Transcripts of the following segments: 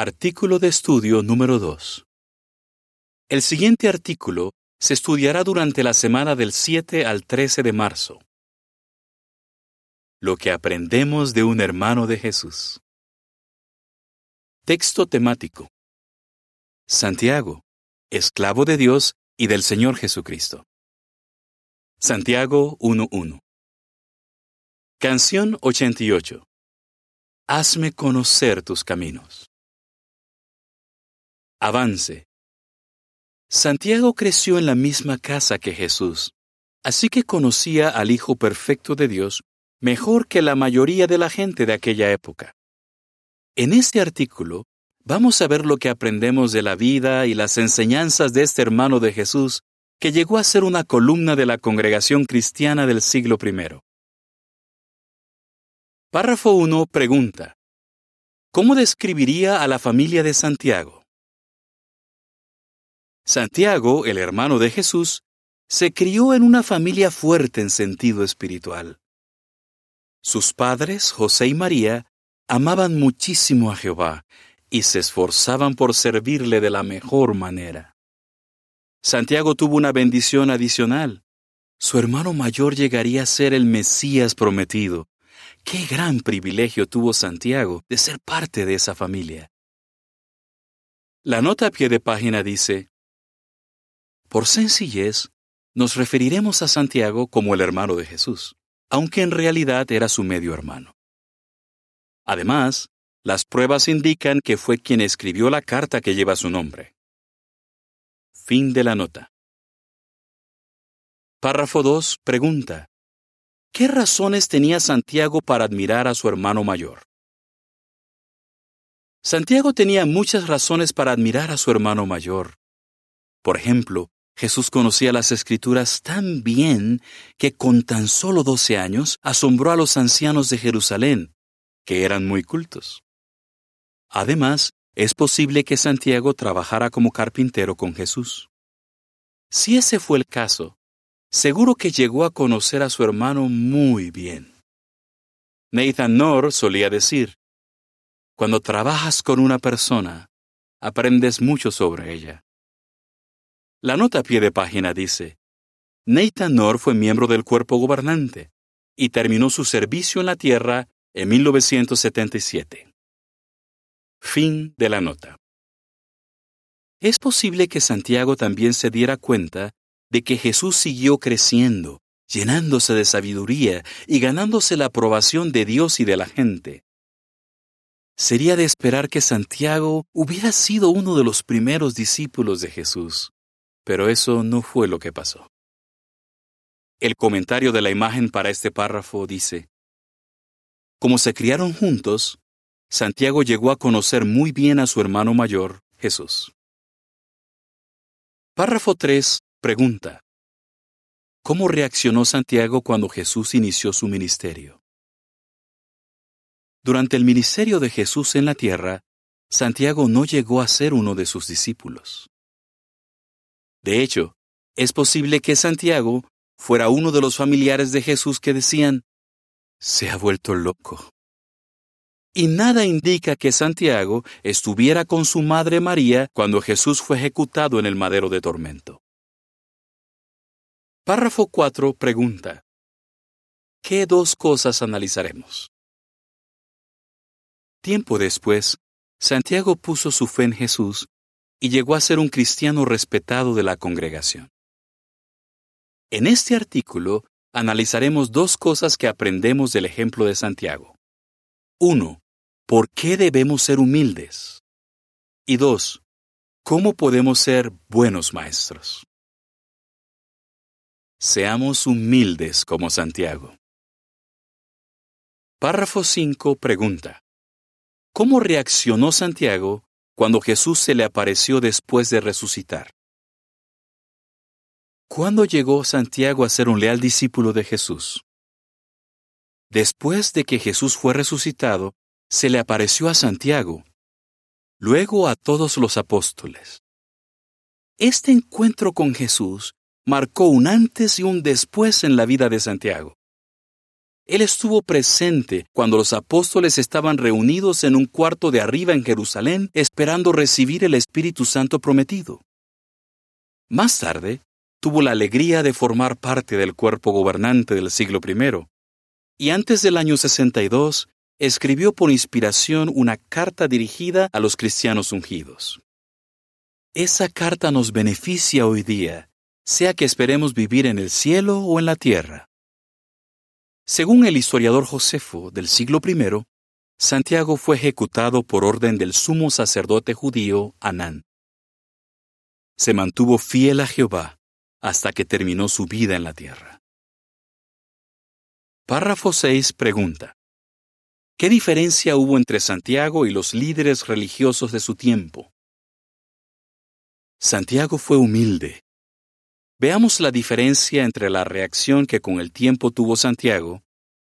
Artículo de estudio número 2. El siguiente artículo se estudiará durante la semana del 7 al 13 de marzo. Lo que aprendemos de un hermano de Jesús. Texto temático. Santiago, esclavo de Dios y del Señor Jesucristo. Santiago 1.1. Canción 88. Hazme conocer tus caminos. Avance. Santiago creció en la misma casa que Jesús, así que conocía al Hijo perfecto de Dios mejor que la mayoría de la gente de aquella época. En este artículo vamos a ver lo que aprendemos de la vida y las enseñanzas de este hermano de Jesús que llegó a ser una columna de la congregación cristiana del siglo I. Párrafo 1 pregunta. ¿Cómo describiría a la familia de Santiago? Santiago, el hermano de Jesús, se crió en una familia fuerte en sentido espiritual. Sus padres, José y María, amaban muchísimo a Jehová y se esforzaban por servirle de la mejor manera. Santiago tuvo una bendición adicional. Su hermano mayor llegaría a ser el Mesías prometido. Qué gran privilegio tuvo Santiago de ser parte de esa familia. La nota a pie de página dice, por sencillez, nos referiremos a Santiago como el hermano de Jesús, aunque en realidad era su medio hermano. Además, las pruebas indican que fue quien escribió la carta que lleva su nombre. Fin de la nota. Párrafo 2 pregunta. ¿Qué razones tenía Santiago para admirar a su hermano mayor? Santiago tenía muchas razones para admirar a su hermano mayor. Por ejemplo, Jesús conocía las escrituras tan bien que con tan solo doce años asombró a los ancianos de Jerusalén, que eran muy cultos. Además, es posible que Santiago trabajara como carpintero con Jesús. Si ese fue el caso, seguro que llegó a conocer a su hermano muy bien. Nathan Nor solía decir, Cuando trabajas con una persona, aprendes mucho sobre ella. La nota a pie de página dice, Nathan Nor fue miembro del cuerpo gobernante y terminó su servicio en la Tierra en 1977. Fin de la nota. Es posible que Santiago también se diera cuenta de que Jesús siguió creciendo, llenándose de sabiduría y ganándose la aprobación de Dios y de la gente. Sería de esperar que Santiago hubiera sido uno de los primeros discípulos de Jesús. Pero eso no fue lo que pasó. El comentario de la imagen para este párrafo dice, Como se criaron juntos, Santiago llegó a conocer muy bien a su hermano mayor, Jesús. Párrafo 3 pregunta, ¿Cómo reaccionó Santiago cuando Jesús inició su ministerio? Durante el ministerio de Jesús en la tierra, Santiago no llegó a ser uno de sus discípulos. De hecho, es posible que Santiago fuera uno de los familiares de Jesús que decían, se ha vuelto loco. Y nada indica que Santiago estuviera con su madre María cuando Jesús fue ejecutado en el madero de tormento. Párrafo 4 pregunta, ¿qué dos cosas analizaremos? Tiempo después, Santiago puso su fe en Jesús y llegó a ser un cristiano respetado de la congregación. En este artículo analizaremos dos cosas que aprendemos del ejemplo de Santiago. Uno, ¿por qué debemos ser humildes? Y dos, ¿cómo podemos ser buenos maestros? Seamos humildes como Santiago. Párrafo 5 pregunta. ¿Cómo reaccionó Santiago cuando Jesús se le apareció después de resucitar. ¿Cuándo llegó Santiago a ser un leal discípulo de Jesús? Después de que Jesús fue resucitado, se le apareció a Santiago, luego a todos los apóstoles. Este encuentro con Jesús marcó un antes y un después en la vida de Santiago. Él estuvo presente cuando los apóstoles estaban reunidos en un cuarto de arriba en Jerusalén esperando recibir el Espíritu Santo prometido. Más tarde, tuvo la alegría de formar parte del cuerpo gobernante del siglo I, y antes del año 62 escribió por inspiración una carta dirigida a los cristianos ungidos. Esa carta nos beneficia hoy día, sea que esperemos vivir en el cielo o en la tierra. Según el historiador Josefo del siglo I, Santiago fue ejecutado por orden del sumo sacerdote judío Anán. Se mantuvo fiel a Jehová hasta que terminó su vida en la tierra. Párrafo 6 pregunta. ¿Qué diferencia hubo entre Santiago y los líderes religiosos de su tiempo? Santiago fue humilde. Veamos la diferencia entre la reacción que con el tiempo tuvo Santiago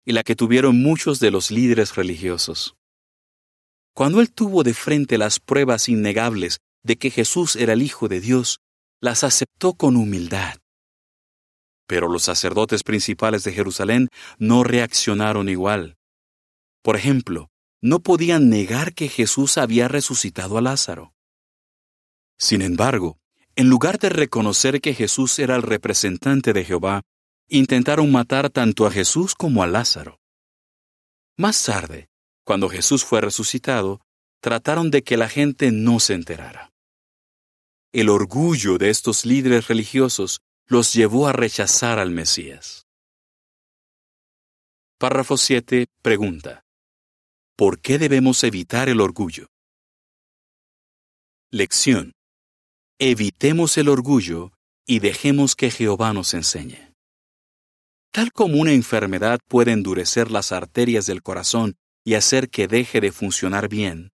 y la que tuvieron muchos de los líderes religiosos. Cuando él tuvo de frente las pruebas innegables de que Jesús era el Hijo de Dios, las aceptó con humildad. Pero los sacerdotes principales de Jerusalén no reaccionaron igual. Por ejemplo, no podían negar que Jesús había resucitado a Lázaro. Sin embargo, en lugar de reconocer que Jesús era el representante de Jehová, intentaron matar tanto a Jesús como a Lázaro. Más tarde, cuando Jesús fue resucitado, trataron de que la gente no se enterara. El orgullo de estos líderes religiosos los llevó a rechazar al Mesías. Párrafo 7. Pregunta. ¿Por qué debemos evitar el orgullo? Lección. Evitemos el orgullo y dejemos que Jehová nos enseñe. Tal como una enfermedad puede endurecer las arterias del corazón y hacer que deje de funcionar bien,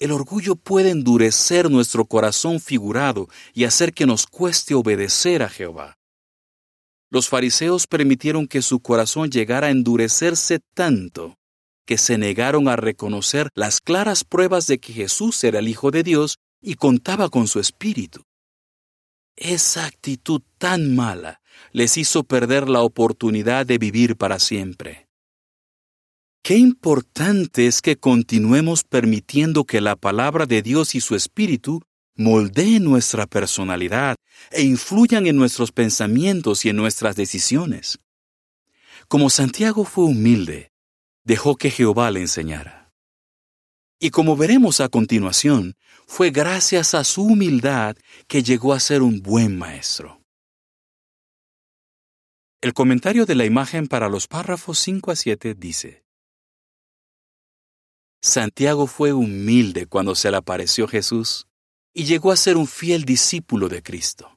el orgullo puede endurecer nuestro corazón figurado y hacer que nos cueste obedecer a Jehová. Los fariseos permitieron que su corazón llegara a endurecerse tanto que se negaron a reconocer las claras pruebas de que Jesús era el Hijo de Dios y contaba con su Espíritu. Esa actitud tan mala les hizo perder la oportunidad de vivir para siempre. Qué importante es que continuemos permitiendo que la palabra de Dios y su Espíritu moldeen nuestra personalidad e influyan en nuestros pensamientos y en nuestras decisiones. Como Santiago fue humilde, dejó que Jehová le enseñara. Y como veremos a continuación, fue gracias a su humildad que llegó a ser un buen maestro. El comentario de la imagen para los párrafos 5 a 7 dice, Santiago fue humilde cuando se le apareció Jesús y llegó a ser un fiel discípulo de Cristo.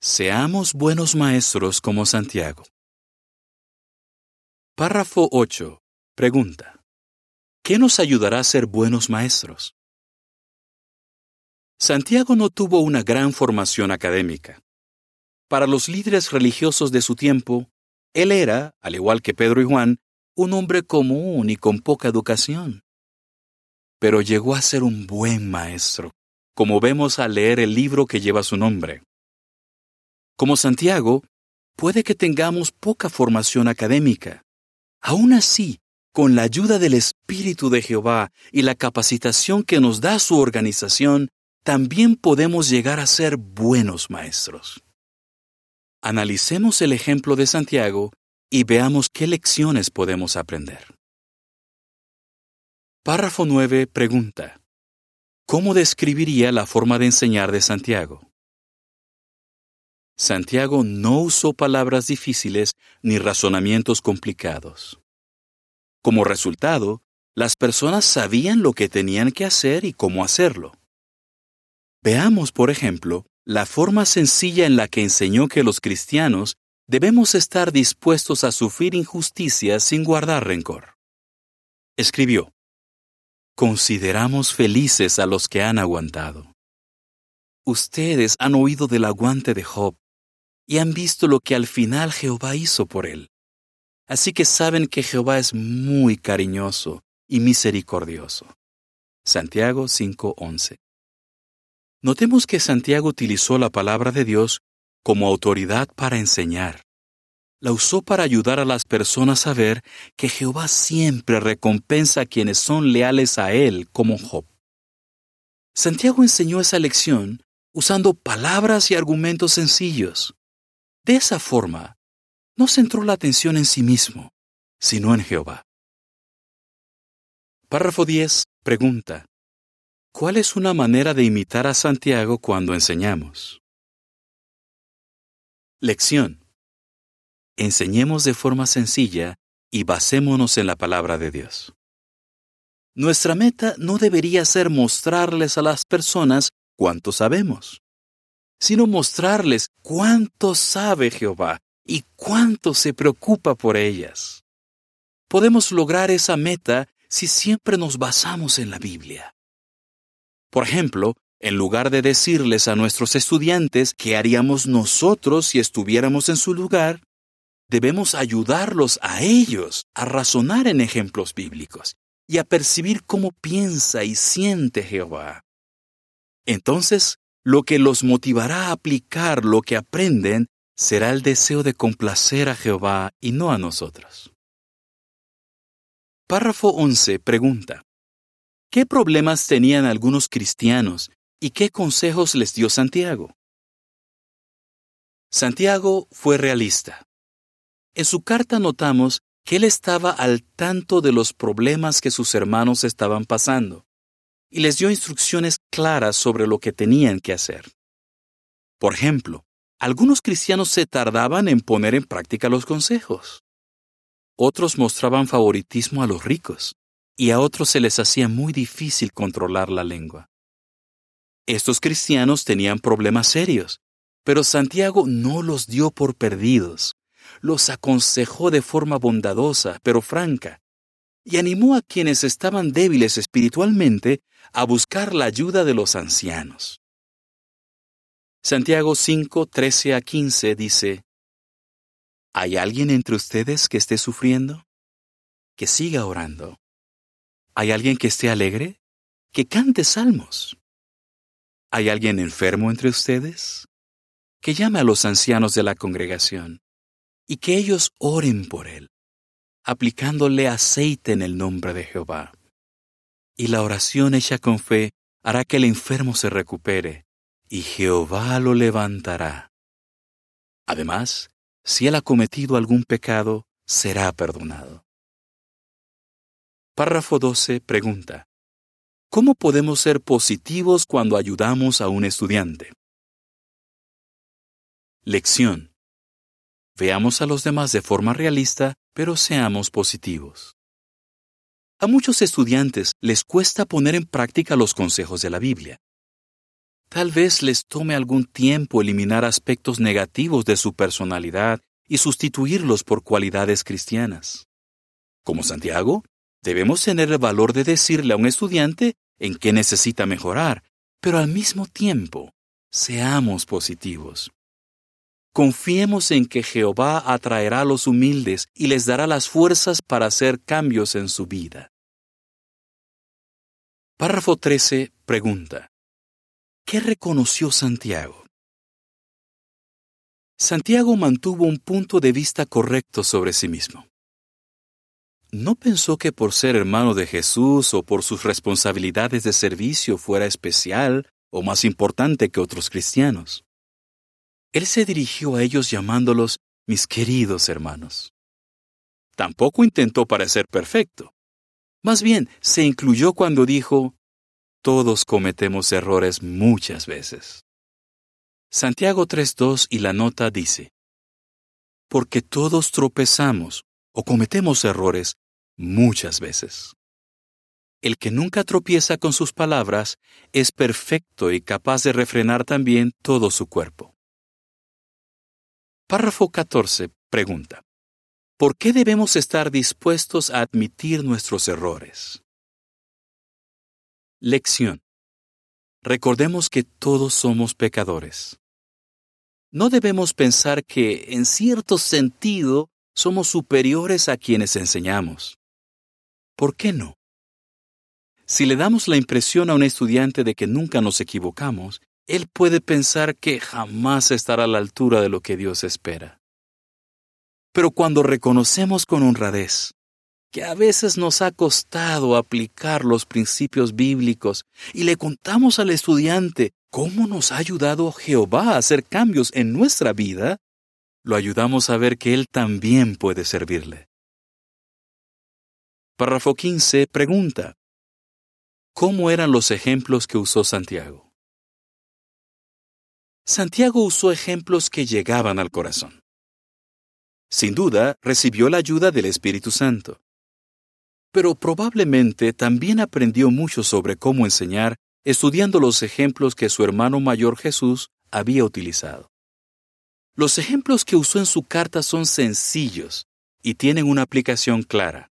Seamos buenos maestros como Santiago. Párrafo 8. Pregunta. ¿Qué nos ayudará a ser buenos maestros? Santiago no tuvo una gran formación académica. Para los líderes religiosos de su tiempo, él era, al igual que Pedro y Juan, un hombre común y con poca educación. Pero llegó a ser un buen maestro, como vemos al leer el libro que lleva su nombre. Como Santiago, puede que tengamos poca formación académica, Aún así, con la ayuda del Espíritu de Jehová y la capacitación que nos da su organización, también podemos llegar a ser buenos maestros. Analicemos el ejemplo de Santiago y veamos qué lecciones podemos aprender. Párrafo 9 pregunta. ¿Cómo describiría la forma de enseñar de Santiago? Santiago no usó palabras difíciles ni razonamientos complicados. Como resultado, las personas sabían lo que tenían que hacer y cómo hacerlo. Veamos, por ejemplo, la forma sencilla en la que enseñó que los cristianos debemos estar dispuestos a sufrir injusticias sin guardar rencor. Escribió, Consideramos felices a los que han aguantado. Ustedes han oído del aguante de Job y han visto lo que al final Jehová hizo por él. Así que saben que Jehová es muy cariñoso y misericordioso. Santiago 5:11. Notemos que Santiago utilizó la palabra de Dios como autoridad para enseñar. la usó para ayudar a las personas a ver que Jehová siempre recompensa a quienes son leales a Él, como Job. Santiago enseñó esa lección usando palabras y argumentos sencillos. De esa forma, no centró la atención en sí mismo, sino en Jehová. Párrafo 10. Pregunta. ¿Cuál es una manera de imitar a Santiago cuando enseñamos? Lección. Enseñemos de forma sencilla y basémonos en la palabra de Dios. Nuestra meta no debería ser mostrarles a las personas cuánto sabemos, sino mostrarles cuánto sabe Jehová y cuánto se preocupa por ellas. Podemos lograr esa meta si siempre nos basamos en la Biblia. Por ejemplo, en lugar de decirles a nuestros estudiantes qué haríamos nosotros si estuviéramos en su lugar, debemos ayudarlos a ellos a razonar en ejemplos bíblicos y a percibir cómo piensa y siente Jehová. Entonces, lo que los motivará a aplicar lo que aprenden será el deseo de complacer a Jehová y no a nosotros. Párrafo 11 pregunta, ¿qué problemas tenían algunos cristianos y qué consejos les dio Santiago? Santiago fue realista. En su carta notamos que él estaba al tanto de los problemas que sus hermanos estaban pasando y les dio instrucciones claras sobre lo que tenían que hacer. Por ejemplo, algunos cristianos se tardaban en poner en práctica los consejos. Otros mostraban favoritismo a los ricos y a otros se les hacía muy difícil controlar la lengua. Estos cristianos tenían problemas serios, pero Santiago no los dio por perdidos los aconsejó de forma bondadosa, pero franca, y animó a quienes estaban débiles espiritualmente a buscar la ayuda de los ancianos. Santiago 5, 13 a 15 dice, ¿Hay alguien entre ustedes que esté sufriendo? Que siga orando. ¿Hay alguien que esté alegre? Que cante salmos. ¿Hay alguien enfermo entre ustedes? Que llame a los ancianos de la congregación y que ellos oren por él, aplicándole aceite en el nombre de Jehová. Y la oración hecha con fe hará que el enfermo se recupere, y Jehová lo levantará. Además, si él ha cometido algún pecado, será perdonado. Párrafo 12 pregunta. ¿Cómo podemos ser positivos cuando ayudamos a un estudiante? Lección. Veamos a los demás de forma realista, pero seamos positivos. A muchos estudiantes les cuesta poner en práctica los consejos de la Biblia. Tal vez les tome algún tiempo eliminar aspectos negativos de su personalidad y sustituirlos por cualidades cristianas. Como Santiago, debemos tener el valor de decirle a un estudiante en qué necesita mejorar, pero al mismo tiempo, seamos positivos. Confiemos en que Jehová atraerá a los humildes y les dará las fuerzas para hacer cambios en su vida. Párrafo 13 pregunta. ¿Qué reconoció Santiago? Santiago mantuvo un punto de vista correcto sobre sí mismo. No pensó que por ser hermano de Jesús o por sus responsabilidades de servicio fuera especial o más importante que otros cristianos. Él se dirigió a ellos llamándolos mis queridos hermanos. Tampoco intentó parecer perfecto. Más bien, se incluyó cuando dijo, todos cometemos errores muchas veces. Santiago 3.2 y la nota dice, porque todos tropezamos o cometemos errores muchas veces. El que nunca tropieza con sus palabras es perfecto y capaz de refrenar también todo su cuerpo. Párrafo 14 pregunta. ¿Por qué debemos estar dispuestos a admitir nuestros errores? Lección. Recordemos que todos somos pecadores. No debemos pensar que, en cierto sentido, somos superiores a quienes enseñamos. ¿Por qué no? Si le damos la impresión a un estudiante de que nunca nos equivocamos, él puede pensar que jamás estará a la altura de lo que Dios espera. Pero cuando reconocemos con honradez que a veces nos ha costado aplicar los principios bíblicos y le contamos al estudiante cómo nos ha ayudado Jehová a hacer cambios en nuestra vida, lo ayudamos a ver que Él también puede servirle. Párrafo 15 pregunta, ¿cómo eran los ejemplos que usó Santiago? Santiago usó ejemplos que llegaban al corazón. Sin duda, recibió la ayuda del Espíritu Santo. Pero probablemente también aprendió mucho sobre cómo enseñar estudiando los ejemplos que su hermano mayor Jesús había utilizado. Los ejemplos que usó en su carta son sencillos y tienen una aplicación clara.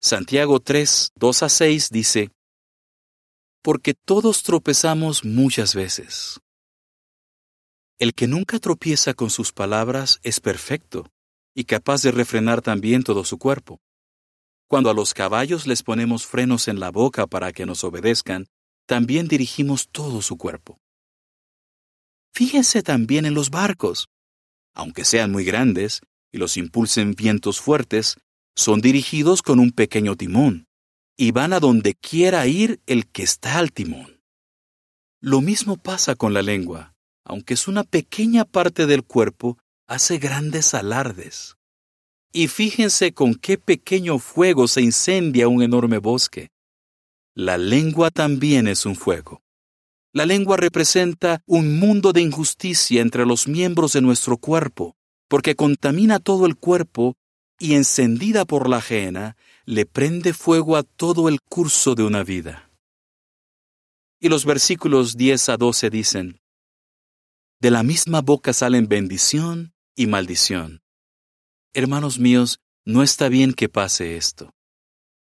Santiago 3, 2 a 6 dice, Porque todos tropezamos muchas veces. El que nunca tropieza con sus palabras es perfecto y capaz de refrenar también todo su cuerpo. Cuando a los caballos les ponemos frenos en la boca para que nos obedezcan, también dirigimos todo su cuerpo. Fíjense también en los barcos. Aunque sean muy grandes y los impulsen vientos fuertes, son dirigidos con un pequeño timón y van a donde quiera ir el que está al timón. Lo mismo pasa con la lengua aunque es una pequeña parte del cuerpo, hace grandes alardes. Y fíjense con qué pequeño fuego se incendia un enorme bosque. La lengua también es un fuego. La lengua representa un mundo de injusticia entre los miembros de nuestro cuerpo, porque contamina todo el cuerpo y encendida por la ajena, le prende fuego a todo el curso de una vida. Y los versículos 10 a 12 dicen, de la misma boca salen bendición y maldición. Hermanos míos, no está bien que pase esto.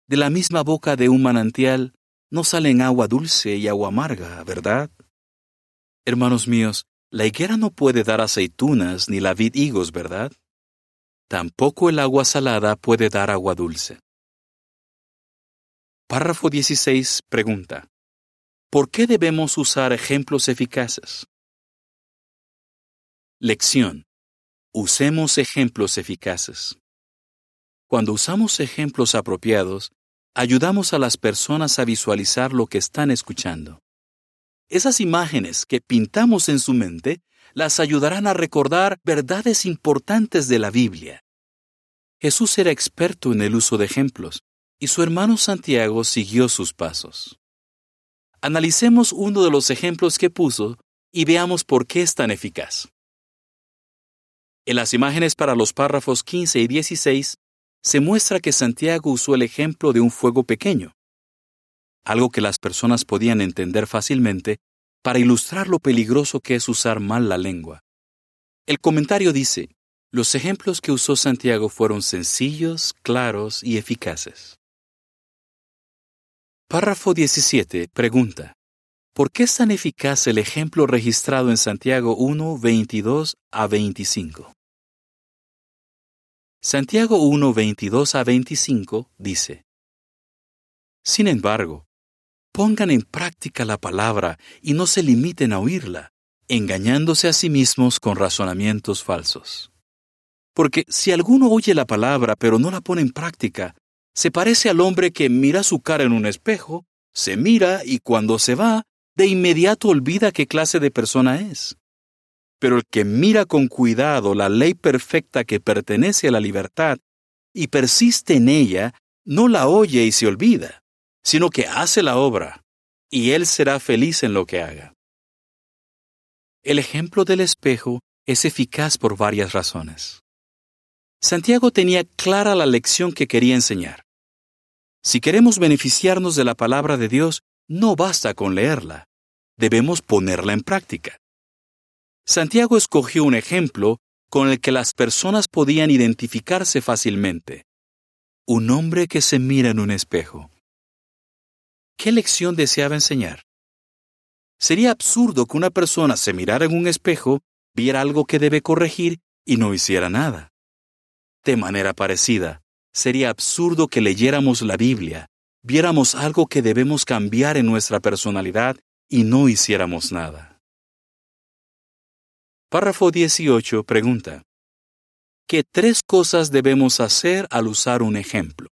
De la misma boca de un manantial no salen agua dulce y agua amarga, ¿verdad? Hermanos míos, la higuera no puede dar aceitunas ni la vid higos, ¿verdad? Tampoco el agua salada puede dar agua dulce. Párrafo 16 pregunta. ¿Por qué debemos usar ejemplos eficaces? Lección. Usemos ejemplos eficaces. Cuando usamos ejemplos apropiados, ayudamos a las personas a visualizar lo que están escuchando. Esas imágenes que pintamos en su mente las ayudarán a recordar verdades importantes de la Biblia. Jesús era experto en el uso de ejemplos, y su hermano Santiago siguió sus pasos. Analicemos uno de los ejemplos que puso y veamos por qué es tan eficaz. En las imágenes para los párrafos 15 y 16 se muestra que Santiago usó el ejemplo de un fuego pequeño, algo que las personas podían entender fácilmente para ilustrar lo peligroso que es usar mal la lengua. El comentario dice, los ejemplos que usó Santiago fueron sencillos, claros y eficaces. Párrafo 17 pregunta, ¿por qué es tan eficaz el ejemplo registrado en Santiago 1, 22 a 25? Santiago 1, 22 a 25 dice, Sin embargo, pongan en práctica la palabra y no se limiten a oírla, engañándose a sí mismos con razonamientos falsos. Porque si alguno oye la palabra pero no la pone en práctica, se parece al hombre que mira su cara en un espejo, se mira y cuando se va, de inmediato olvida qué clase de persona es. Pero el que mira con cuidado la ley perfecta que pertenece a la libertad y persiste en ella, no la oye y se olvida, sino que hace la obra, y él será feliz en lo que haga. El ejemplo del espejo es eficaz por varias razones. Santiago tenía clara la lección que quería enseñar. Si queremos beneficiarnos de la palabra de Dios, no basta con leerla, debemos ponerla en práctica. Santiago escogió un ejemplo con el que las personas podían identificarse fácilmente. Un hombre que se mira en un espejo. ¿Qué lección deseaba enseñar? Sería absurdo que una persona se mirara en un espejo, viera algo que debe corregir y no hiciera nada. De manera parecida, sería absurdo que leyéramos la Biblia, viéramos algo que debemos cambiar en nuestra personalidad y no hiciéramos nada. Párrafo 18 pregunta. que tres cosas debemos hacer al usar un ejemplo.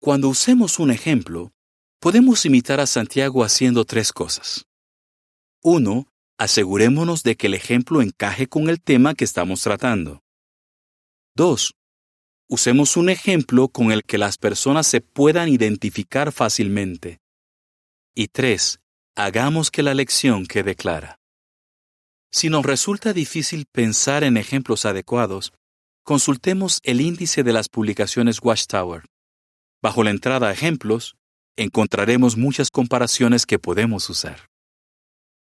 Cuando usemos un ejemplo, podemos imitar a Santiago haciendo tres cosas. Uno, asegurémonos de que el ejemplo encaje con el tema que estamos tratando. 2. Usemos un ejemplo con el que las personas se puedan identificar fácilmente. Y 3. Hagamos que la lección quede clara. Si nos resulta difícil pensar en ejemplos adecuados, consultemos el índice de las publicaciones Watchtower. Bajo la entrada Ejemplos, encontraremos muchas comparaciones que podemos usar.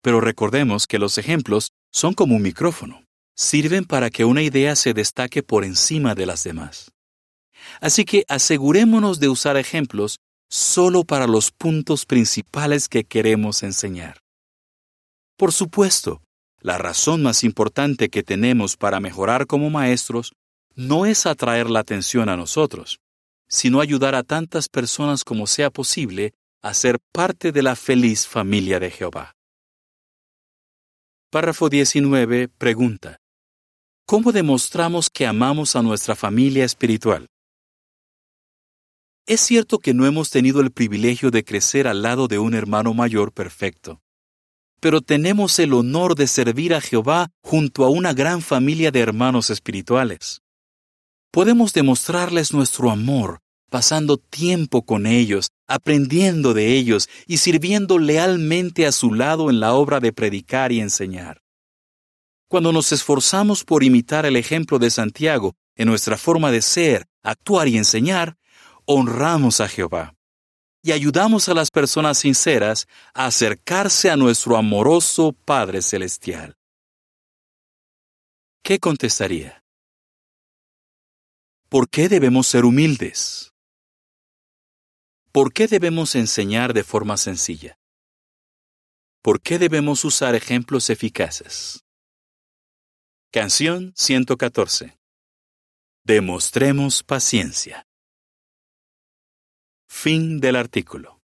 Pero recordemos que los ejemplos son como un micrófono. Sirven para que una idea se destaque por encima de las demás. Así que asegurémonos de usar ejemplos solo para los puntos principales que queremos enseñar. Por supuesto, la razón más importante que tenemos para mejorar como maestros no es atraer la atención a nosotros, sino ayudar a tantas personas como sea posible a ser parte de la feliz familia de Jehová. Párrafo 19 pregunta. ¿Cómo demostramos que amamos a nuestra familia espiritual? Es cierto que no hemos tenido el privilegio de crecer al lado de un hermano mayor perfecto, pero tenemos el honor de servir a Jehová junto a una gran familia de hermanos espirituales. Podemos demostrarles nuestro amor pasando tiempo con ellos, aprendiendo de ellos y sirviendo lealmente a su lado en la obra de predicar y enseñar. Cuando nos esforzamos por imitar el ejemplo de Santiago en nuestra forma de ser, actuar y enseñar, honramos a Jehová y ayudamos a las personas sinceras a acercarse a nuestro amoroso Padre Celestial. ¿Qué contestaría? ¿Por qué debemos ser humildes? ¿Por qué debemos enseñar de forma sencilla? ¿Por qué debemos usar ejemplos eficaces? Canción 114. Demostremos paciencia. Fin del artículo.